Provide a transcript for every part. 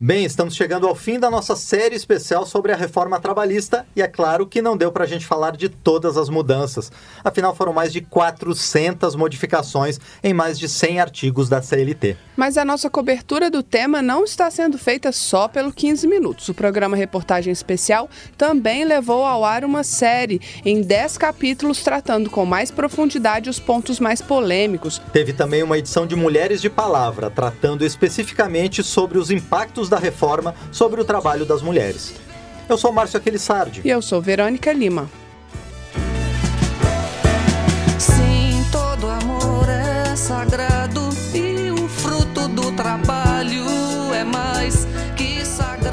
Bem, estamos chegando ao fim da nossa série especial sobre a reforma trabalhista e é claro que não deu para a gente falar de todas as mudanças. Afinal, foram mais de 400 modificações em mais de 100 artigos da CLT. Mas a nossa cobertura do tema não está sendo feita só pelo 15 minutos. O programa Reportagem Especial também levou ao ar uma série em 10 capítulos tratando com mais profundidade os pontos mais polêmicos. Teve também uma edição de Mulheres de Palavra, tratando especificamente sobre os impactos da reforma sobre o trabalho das mulheres. Eu sou Márcio Aquilissardi. E eu sou Verônica Lima. Sim, todo amor é sagrado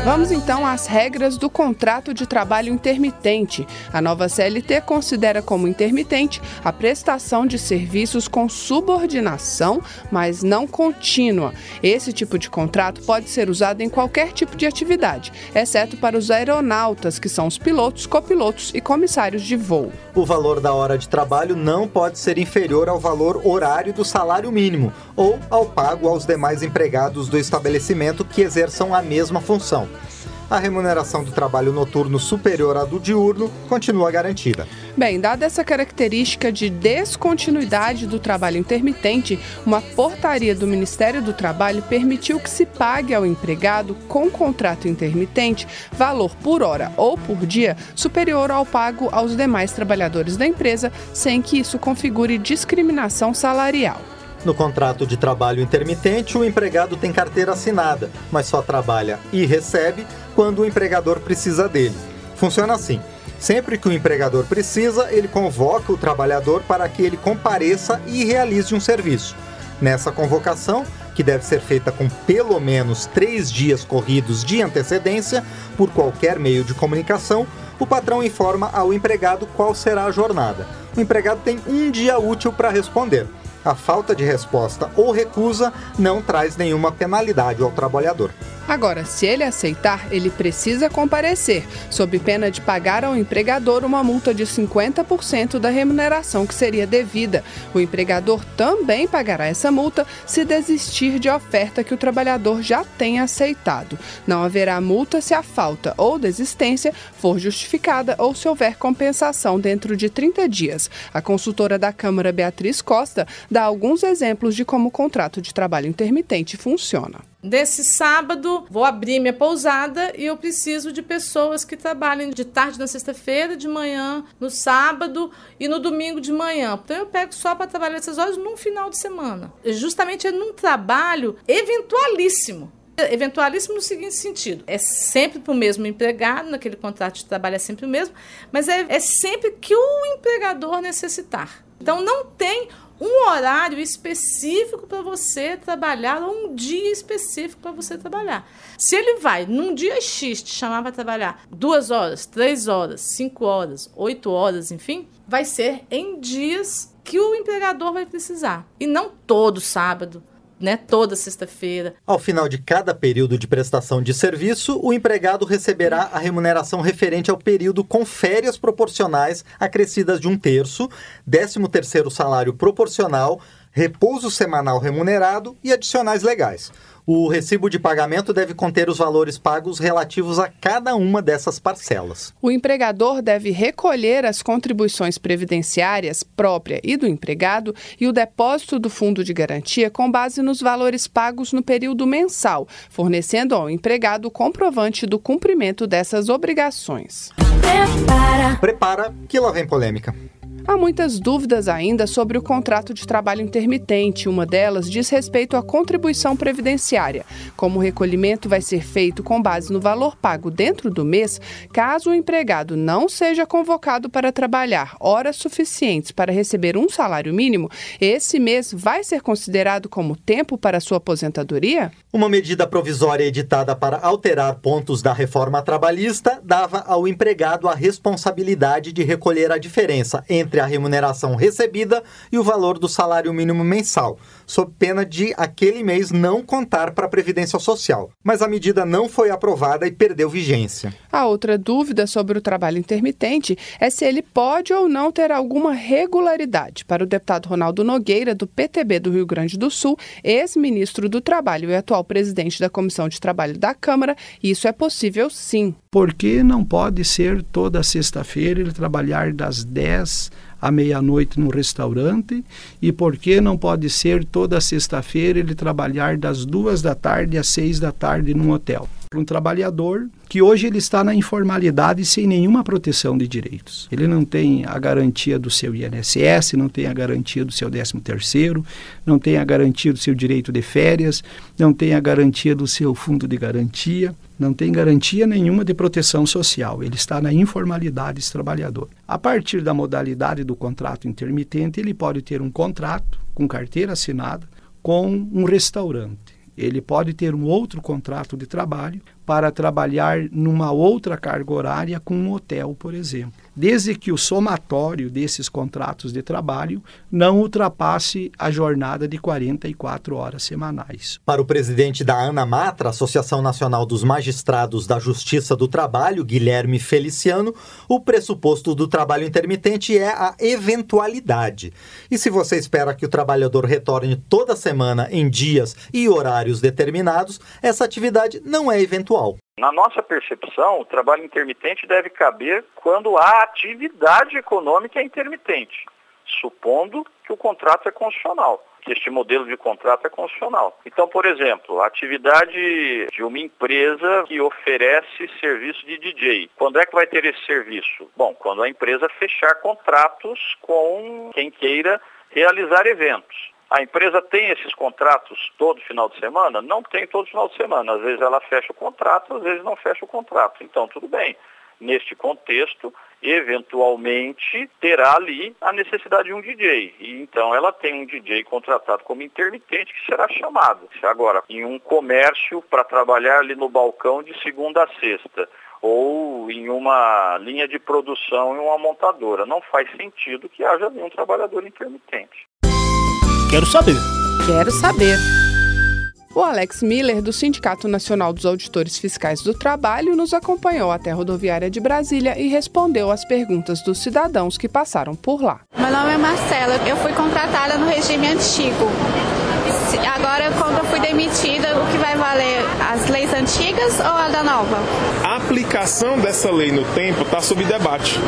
Vamos então às regras do contrato de trabalho intermitente. A nova CLT considera como intermitente a prestação de serviços com subordinação, mas não contínua. Esse tipo de contrato pode ser usado em qualquer tipo de atividade, exceto para os aeronautas, que são os pilotos, copilotos e comissários de voo. O valor da hora de trabalho não pode ser inferior ao valor horário do salário mínimo ou ao pago aos demais empregados do estabelecimento que exerçam a mesma função. A remuneração do trabalho noturno superior à do diurno continua garantida. Bem, dada essa característica de descontinuidade do trabalho intermitente, uma portaria do Ministério do Trabalho permitiu que se pague ao empregado com contrato intermitente valor por hora ou por dia superior ao pago aos demais trabalhadores da empresa, sem que isso configure discriminação salarial. No contrato de trabalho intermitente, o empregado tem carteira assinada, mas só trabalha e recebe quando o empregador precisa dele. Funciona assim. Sempre que o empregador precisa, ele convoca o trabalhador para que ele compareça e realize um serviço. Nessa convocação, que deve ser feita com pelo menos três dias corridos de antecedência, por qualquer meio de comunicação, o patrão informa ao empregado qual será a jornada. O empregado tem um dia útil para responder. A falta de resposta ou recusa não traz nenhuma penalidade ao trabalhador. Agora, se ele aceitar, ele precisa comparecer, sob pena de pagar ao empregador uma multa de 50% da remuneração que seria devida. O empregador também pagará essa multa se desistir de oferta que o trabalhador já tenha aceitado. Não haverá multa se a falta ou desistência for justificada ou se houver compensação dentro de 30 dias. A consultora da Câmara, Beatriz Costa, dá alguns exemplos de como o contrato de trabalho intermitente funciona. Nesse sábado, vou abrir minha pousada e eu preciso de pessoas que trabalhem de tarde na sexta-feira, de manhã no sábado e no domingo de manhã. Então eu pego só para trabalhar essas horas num final de semana. Justamente é num trabalho eventualíssimo. Eventualíssimo no seguinte sentido: é sempre para o mesmo empregado, naquele contrato de trabalho é sempre o mesmo, mas é, é sempre que o empregador necessitar. Então não tem um horário específico para você trabalhar ou um dia específico para você trabalhar. Se ele vai num dia X te chamar para trabalhar duas horas, três horas, cinco horas, oito horas, enfim, vai ser em dias que o empregador vai precisar e não todo sábado. Né, toda sexta-feira. Ao final de cada período de prestação de serviço, o empregado receberá a remuneração referente ao período com férias proporcionais acrescidas de um terço, décimo terceiro salário proporcional, repouso semanal remunerado e adicionais legais. O recibo de pagamento deve conter os valores pagos relativos a cada uma dessas parcelas. O empregador deve recolher as contribuições previdenciárias própria e do empregado e o depósito do fundo de garantia com base nos valores pagos no período mensal, fornecendo ao empregado o comprovante do cumprimento dessas obrigações. Prepara. Prepara que lá vem polêmica. Há muitas dúvidas ainda sobre o contrato de trabalho intermitente. Uma delas diz respeito à contribuição previdenciária. Como o recolhimento vai ser feito com base no valor pago dentro do mês, caso o empregado não seja convocado para trabalhar horas suficientes para receber um salário mínimo, esse mês vai ser considerado como tempo para sua aposentadoria? Uma medida provisória editada para alterar pontos da reforma trabalhista dava ao empregado a responsabilidade de recolher a diferença entre entre a remuneração recebida e o valor do salário mínimo mensal, sob pena de aquele mês não contar para a Previdência Social. Mas a medida não foi aprovada e perdeu vigência. A outra dúvida sobre o trabalho intermitente é se ele pode ou não ter alguma regularidade. Para o deputado Ronaldo Nogueira, do PTB do Rio Grande do Sul, ex-ministro do Trabalho e atual presidente da Comissão de Trabalho da Câmara, isso é possível sim. Por que não pode ser toda sexta-feira ele trabalhar das 10 à meia-noite no restaurante e por que não pode ser toda sexta-feira ele trabalhar das duas da tarde às seis da tarde num hotel? Para um trabalhador que hoje ele está na informalidade sem nenhuma proteção de direitos. Ele não tem a garantia do seu INSS, não tem a garantia do seu 13 terceiro, não tem a garantia do seu direito de férias, não tem a garantia do seu fundo de garantia, não tem garantia nenhuma de proteção social. Ele está na informalidade esse trabalhador. A partir da modalidade do contrato intermitente, ele pode ter um contrato com carteira assinada com um restaurante ele pode ter um outro contrato de trabalho para trabalhar numa outra carga horária com um hotel, por exemplo, desde que o somatório desses contratos de trabalho não ultrapasse a jornada de 44 horas semanais. Para o presidente da ANA Matra, Associação Nacional dos Magistrados da Justiça do Trabalho, Guilherme Feliciano, o pressuposto do trabalho intermitente é a eventualidade. E se você espera que o trabalhador retorne toda semana em dias e horários determinados, essa atividade não é eventual na nossa percepção, o trabalho intermitente deve caber quando a atividade econômica é intermitente, supondo que o contrato é constitucional que este modelo de contrato é constitucional. Então, por exemplo, a atividade de uma empresa que oferece serviço de DJ. Quando é que vai ter esse serviço? Bom, quando a empresa fechar contratos com quem queira realizar eventos. A empresa tem esses contratos todo final de semana? Não tem todo final de semana. Às vezes ela fecha o contrato, às vezes não fecha o contrato. Então, tudo bem. Neste contexto, eventualmente terá ali a necessidade de um DJ. E então ela tem um DJ contratado como intermitente que será chamado. Agora, em um comércio para trabalhar ali no balcão de segunda a sexta, ou em uma linha de produção em uma montadora, não faz sentido que haja ali um trabalhador intermitente. Quero saber. Quero saber. O Alex Miller, do Sindicato Nacional dos Auditores Fiscais do Trabalho, nos acompanhou até a rodoviária de Brasília e respondeu às perguntas dos cidadãos que passaram por lá. Meu nome é Marcela, eu fui contratada no regime antigo. Agora, quando eu fui demitida, o que vai valer? As leis antigas ou a da nova? A aplicação dessa lei no tempo está sob debate,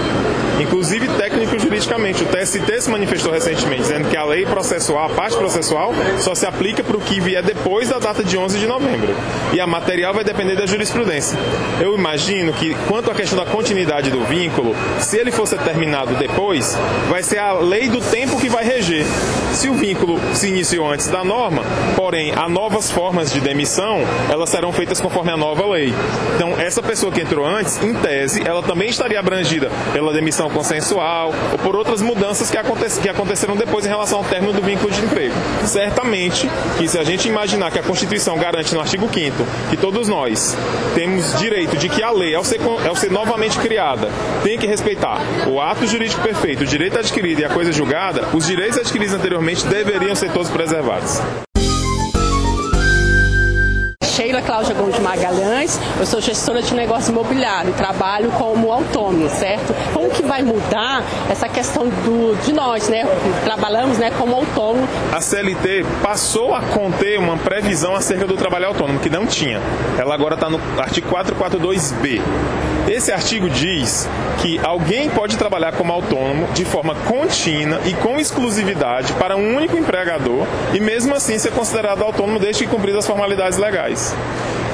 inclusive técnico-juridicamente. O TST se manifestou recentemente, dizendo que a lei processual, a parte processual, só se aplica para o que vier depois da data de 11 de novembro. E a material vai depender da jurisprudência. Eu imagino que, quanto à questão da continuidade do vínculo, se ele fosse terminado depois, vai ser a lei do tempo que vai reger. Se o vínculo se iniciou antes da norma, porém, há novas formas de demissão, elas serão feitas conforme a nova lei. Então, essa pessoa que entrou antes, em tese, ela também estaria abrangida pela demissão consensual ou por outras mudanças que, aconte que aconteceram depois em relação ao término do vínculo de emprego. Certamente que se a gente imaginar que a Constituição garante no artigo 5 que todos nós temos direito de que a lei, ao ser, ao ser novamente criada, tem que respeitar o ato jurídico perfeito, o direito adquirido e a coisa julgada, os direitos adquiridos anteriormente deveriam ser todos preservados. Sheila Cláudia Gomes Magalhães, eu sou gestora de negócio imobiliário, trabalho como autônomo, certo? Como que vai mudar essa questão do, de nós, né? Trabalhamos né, como autônomo. A CLT passou a conter uma previsão acerca do trabalho autônomo, que não tinha. Ela agora está no artigo 442B. Esse artigo diz que alguém pode trabalhar como autônomo de forma contínua e com exclusividade para um único empregador e mesmo assim ser considerado autônomo desde que cumprir as formalidades legais.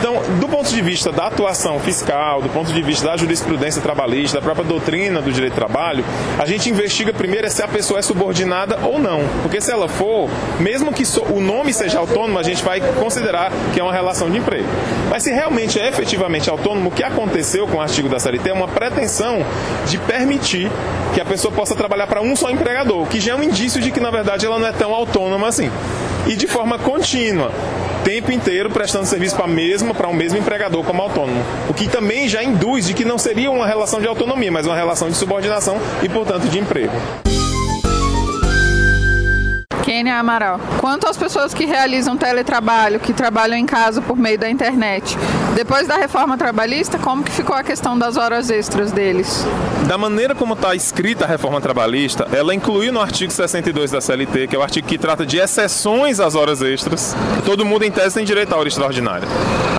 Então, do ponto de vista da atuação fiscal, do ponto de vista da jurisprudência trabalhista, da própria doutrina do direito do trabalho, a gente investiga primeiro se a pessoa é subordinada ou não. Porque se ela for, mesmo que o nome seja autônomo, a gente vai considerar que é uma relação de emprego. Mas se realmente é efetivamente autônomo, o que aconteceu com o artigo da CLT é uma pretensão de permitir que a pessoa possa trabalhar para um só empregador, que já é um indício de que, na verdade, ela não é tão autônoma assim. E de forma contínua tempo inteiro prestando serviço para mesma, para o um mesmo empregador como autônomo. O que também já induz de que não seria uma relação de autonomia, mas uma relação de subordinação e, portanto, de emprego. Kênia Amaral. Quanto às pessoas que realizam teletrabalho, que trabalham em casa por meio da internet, depois da reforma trabalhista, como que ficou a questão das horas extras deles? Da maneira como está escrita a reforma trabalhista, ela incluiu no artigo 62 da CLT, que é o artigo que trata de exceções às horas extras. Todo mundo, em tese, tem direito à hora extraordinária.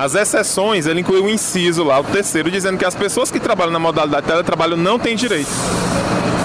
As exceções, ele incluiu o inciso lá, o terceiro, dizendo que as pessoas que trabalham na modalidade de teletrabalho não têm direito.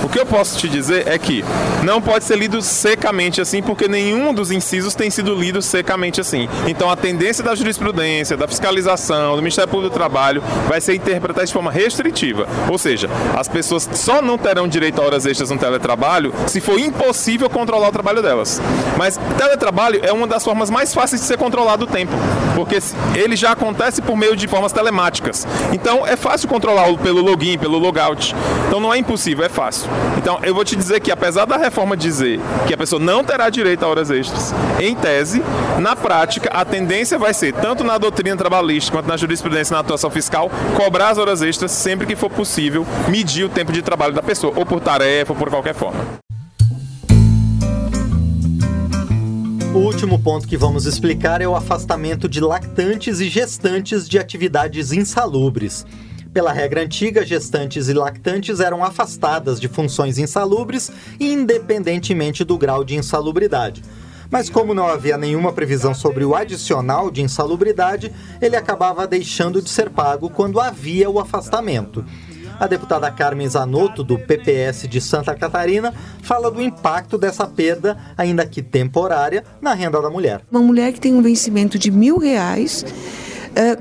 O que eu posso te dizer é que não pode ser lido secamente assim, porque nenhum dos incisos tem sido lido secamente assim. Então a tendência da jurisprudência, da fiscalização, do Ministério Público do Trabalho vai ser interpretada de forma restritiva. Ou seja, as pessoas só não terão direito a horas extras no teletrabalho se for impossível controlar o trabalho delas. Mas teletrabalho é uma das formas mais fáceis de ser controlado o tempo, porque ele já acontece por meio de formas telemáticas. Então é fácil controlá-lo pelo login, pelo logout. Então não é impossível, é fácil. Então, eu vou te dizer que, apesar da reforma dizer que a pessoa não terá direito a horas extras, em tese, na prática, a tendência vai ser, tanto na doutrina trabalhista quanto na jurisprudência na atuação fiscal, cobrar as horas extras sempre que for possível medir o tempo de trabalho da pessoa, ou por tarefa, ou por qualquer forma. O último ponto que vamos explicar é o afastamento de lactantes e gestantes de atividades insalubres. Pela regra antiga, gestantes e lactantes eram afastadas de funções insalubres, independentemente do grau de insalubridade. Mas como não havia nenhuma previsão sobre o adicional de insalubridade, ele acabava deixando de ser pago quando havia o afastamento. A deputada Carmen Zanotto, do PPS de Santa Catarina, fala do impacto dessa perda, ainda que temporária, na renda da mulher. Uma mulher que tem um vencimento de mil reais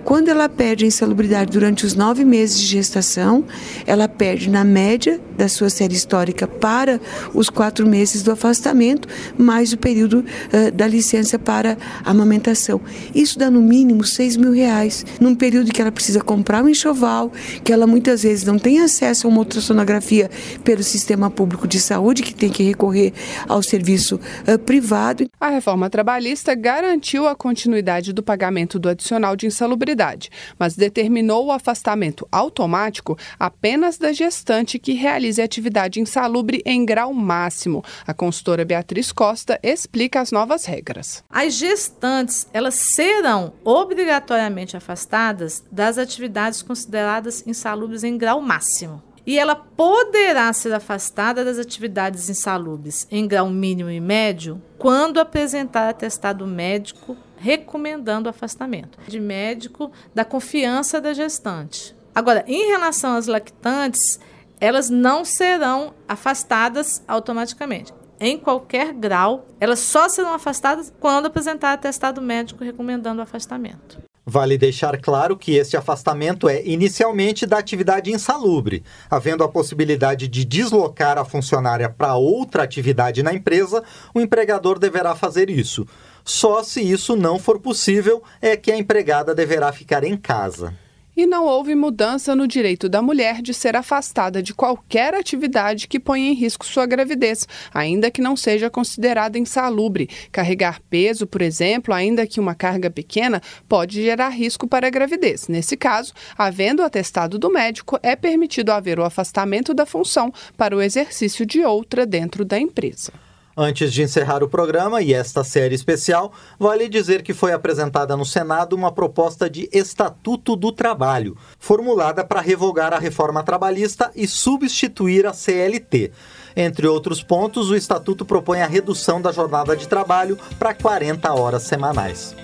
quando ela perde a insalubridade durante os nove meses de gestação, ela perde na média da sua série histórica para os quatro meses do afastamento, mais o período uh, da licença para amamentação. Isso dá no mínimo seis mil reais, num período que ela precisa comprar um enxoval, que ela muitas vezes não tem acesso a uma ultrassonografia pelo sistema público de saúde, que tem que recorrer ao serviço uh, privado. A reforma trabalhista garantiu a continuidade do pagamento do adicional de insalubridade, mas determinou o afastamento automático apenas da gestante que realize atividade insalubre em grau máximo. A consultora Beatriz Costa explica as novas regras. As gestantes, elas serão obrigatoriamente afastadas das atividades consideradas insalubres em grau máximo e ela poderá ser afastada das atividades insalubres em grau mínimo e médio quando apresentar atestado médico recomendando afastamento de médico da confiança da gestante. Agora, em relação às lactantes, elas não serão afastadas automaticamente. Em qualquer grau, elas só serão afastadas quando apresentar atestado médico recomendando afastamento. Vale deixar claro que este afastamento é inicialmente da atividade insalubre, havendo a possibilidade de deslocar a funcionária para outra atividade na empresa, o empregador deverá fazer isso. Só se isso não for possível é que a empregada deverá ficar em casa e não houve mudança no direito da mulher de ser afastada de qualquer atividade que ponha em risco sua gravidez, ainda que não seja considerada insalubre. Carregar peso, por exemplo, ainda que uma carga pequena, pode gerar risco para a gravidez. Nesse caso, havendo o atestado do médico, é permitido haver o afastamento da função para o exercício de outra dentro da empresa. Antes de encerrar o programa e esta série especial, vale dizer que foi apresentada no Senado uma proposta de Estatuto do Trabalho, formulada para revogar a reforma trabalhista e substituir a CLT. Entre outros pontos, o Estatuto propõe a redução da jornada de trabalho para 40 horas semanais.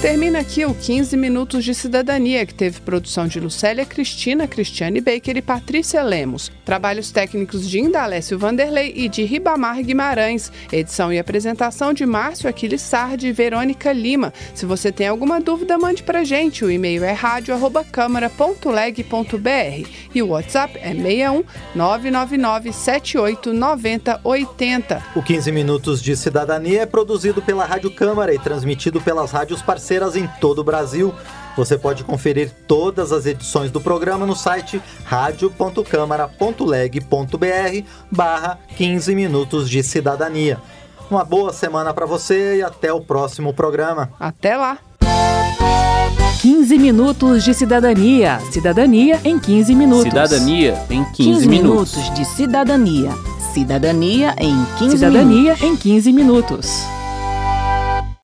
Termina aqui o 15 Minutos de Cidadania, que teve produção de Lucélia Cristina, Cristiane Baker e Patrícia Lemos. Trabalhos técnicos de Indalécio Vanderlei e de Ribamar Guimarães. Edição e apresentação de Márcio Aquiles Sardi e Verônica Lima. Se você tem alguma dúvida, mande pra gente. O e-mail é rádio.câmara.leg.br e o WhatsApp é 61 999 78 90 80. O 15 Minutos de Cidadania é produzido pela Rádio Câmara e transmitido pelas rádios parceiras parceiras em todo o Brasil. Você pode conferir todas as edições do programa no site radio.câmara.leg.br barra 15 minutos de cidadania. Uma boa semana para você e até o próximo programa. Até lá! 15 minutos de cidadania. Cidadania em 15 minutos. Cidadania em 15, 15 minutos. minutos de cidadania. Cidadania em 15 Cidadania minutos. em 15 minutos.